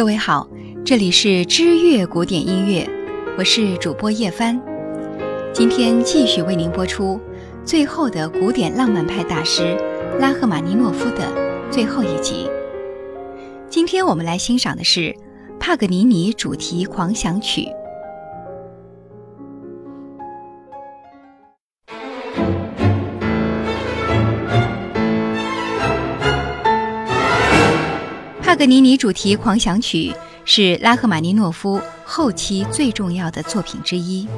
各位好，这里是知乐古典音乐，我是主播叶帆。今天继续为您播出最后的古典浪漫派大师拉赫玛尼诺夫的最后一集。今天我们来欣赏的是帕格尼尼主题狂想曲。格尼尼主题狂想曲是拉赫玛尼诺夫后期最重要的作品之一，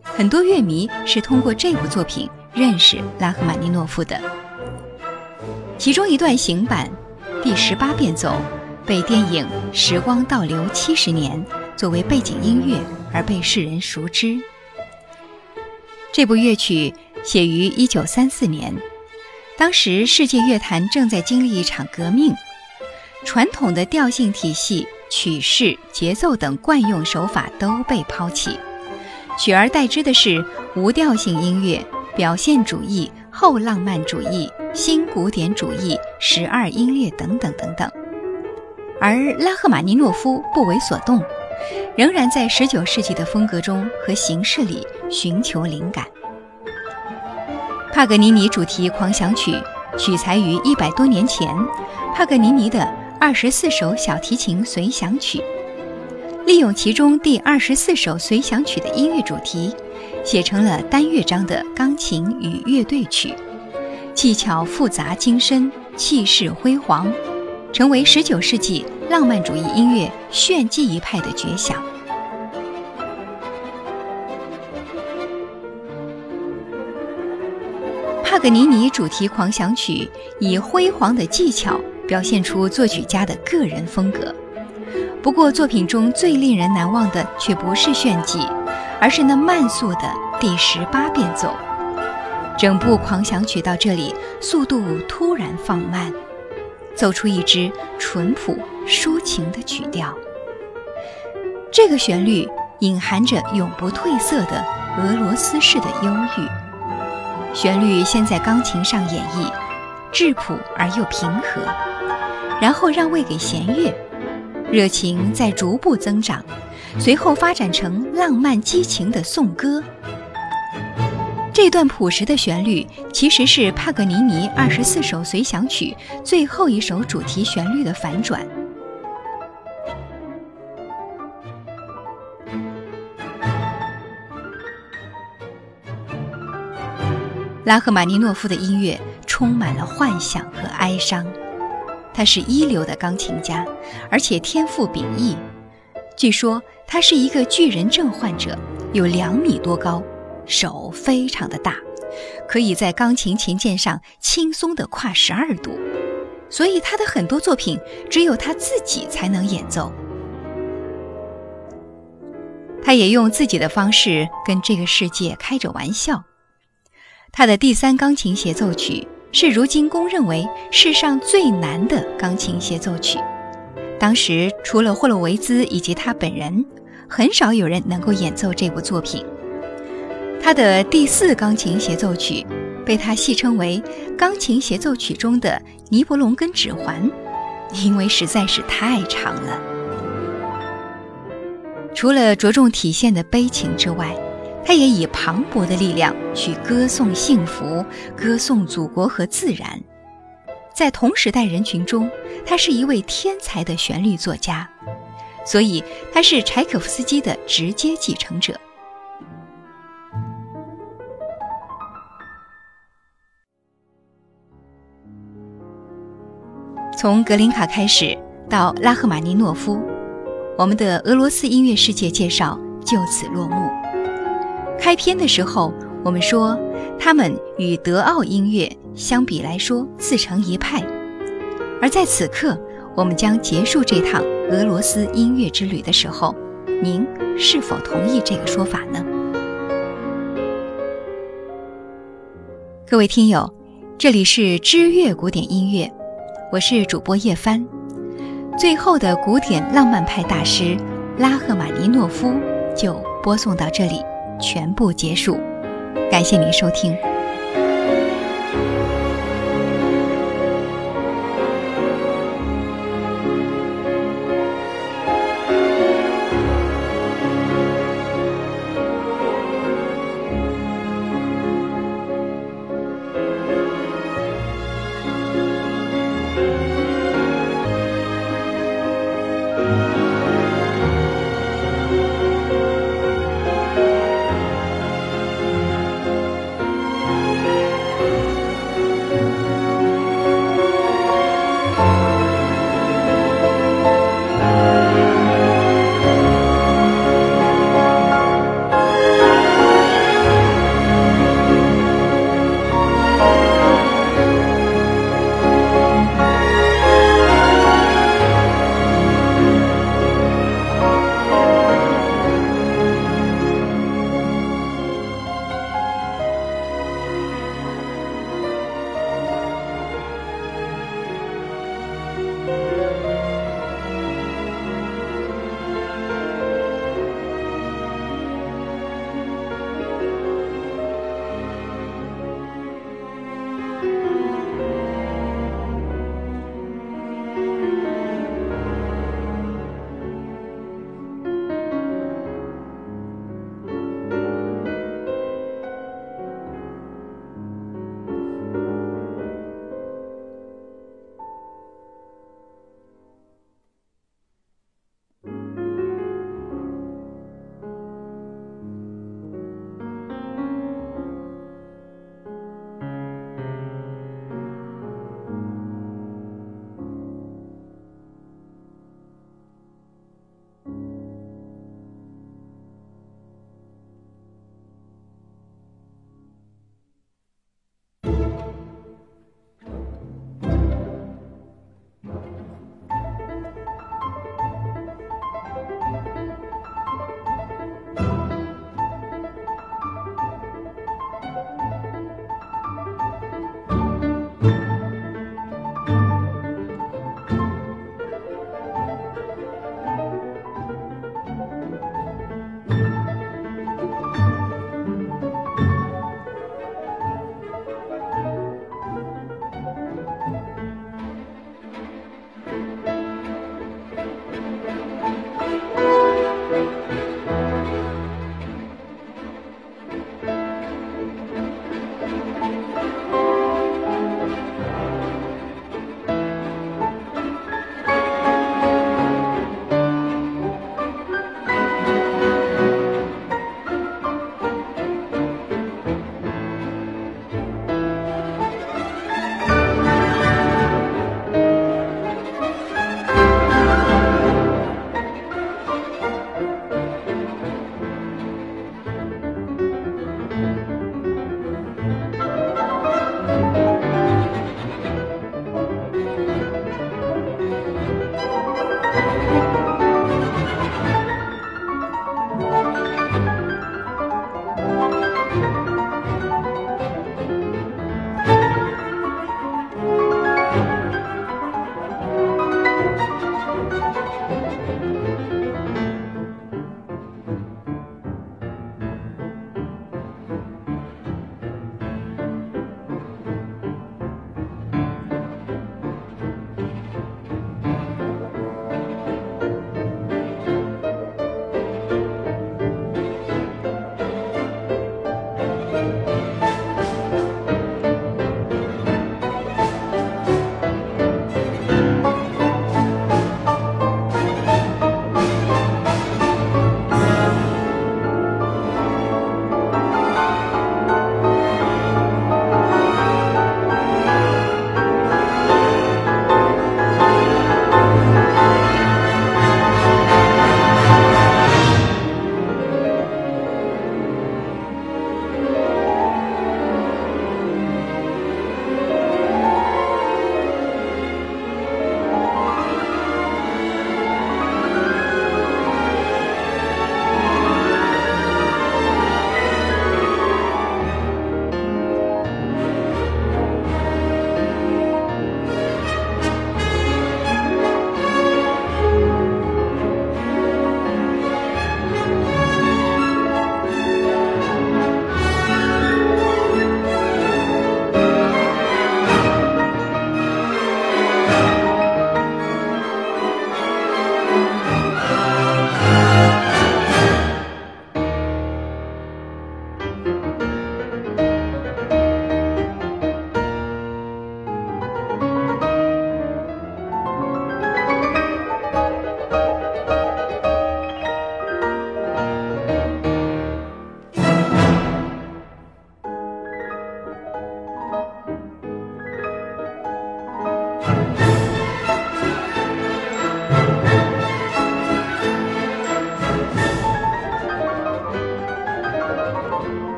很多乐迷是通过这部作品认识拉赫玛尼诺夫的。其中一段行板第十八变奏被电影《时光倒流七十年》作为背景音乐而被世人熟知。这部乐曲写于一九三四年，当时世界乐坛正在经历一场革命。传统的调性体系、曲式、节奏等惯用手法都被抛弃，取而代之的是无调性音乐、表现主义、后浪漫主义、新古典主义、十二音列等等等等。而拉赫玛尼诺夫不为所动，仍然在19世纪的风格中和形式里寻求灵感。帕格尼尼主题狂想曲取材于一百多年前帕格尼尼的。二十四首小提琴随想曲，利用其中第二十四首随想曲的音乐主题，写成了单乐章的钢琴与乐队曲，技巧复杂精深，气势辉煌，成为十九世纪浪漫主义音乐炫技一派的绝响。帕格尼尼主题狂想曲以辉煌的技巧。表现出作曲家的个人风格。不过，作品中最令人难忘的却不是炫技，而是那慢速的第十八变奏。整部狂想曲到这里，速度突然放慢，奏出一支淳朴抒情的曲调。这个旋律隐含着永不褪色的俄罗斯式的忧郁。旋律先在钢琴上演绎，质朴而又平和。然后让位给弦乐，热情在逐步增长，随后发展成浪漫激情的颂歌。这段朴实的旋律其实是帕格尼尼二十四首随想曲最后一首主题旋律的反转。拉赫玛尼诺夫的音乐充满了幻想和哀伤。他是一流的钢琴家，而且天赋秉异。据说他是一个巨人症患者，有两米多高，手非常的大，可以在钢琴琴键上轻松地跨十二度。所以他的很多作品只有他自己才能演奏。他也用自己的方式跟这个世界开着玩笑。他的第三钢琴协奏曲。是如今公认为世上最难的钢琴协奏曲。当时除了霍洛维兹以及他本人，很少有人能够演奏这部作品。他的第四钢琴协奏曲被他戏称为钢琴协奏曲中的《尼伯龙根指环》，因为实在是太长了。除了着重体现的悲情之外，他也以磅礴的力量去歌颂幸福，歌颂祖国和自然。在同时代人群中，他是一位天才的旋律作家，所以他是柴可夫斯基的直接继承者。从格林卡开始到拉赫玛尼诺夫，我们的俄罗斯音乐世界介绍就此落幕。开篇的时候，我们说他们与德奥音乐相比来说自成一派，而在此刻，我们将结束这趟俄罗斯音乐之旅的时候，您是否同意这个说法呢？各位听友，这里是知乐古典音乐，我是主播叶帆。最后的古典浪漫派大师拉赫玛尼诺夫就播送到这里。全部结束，感谢您收听。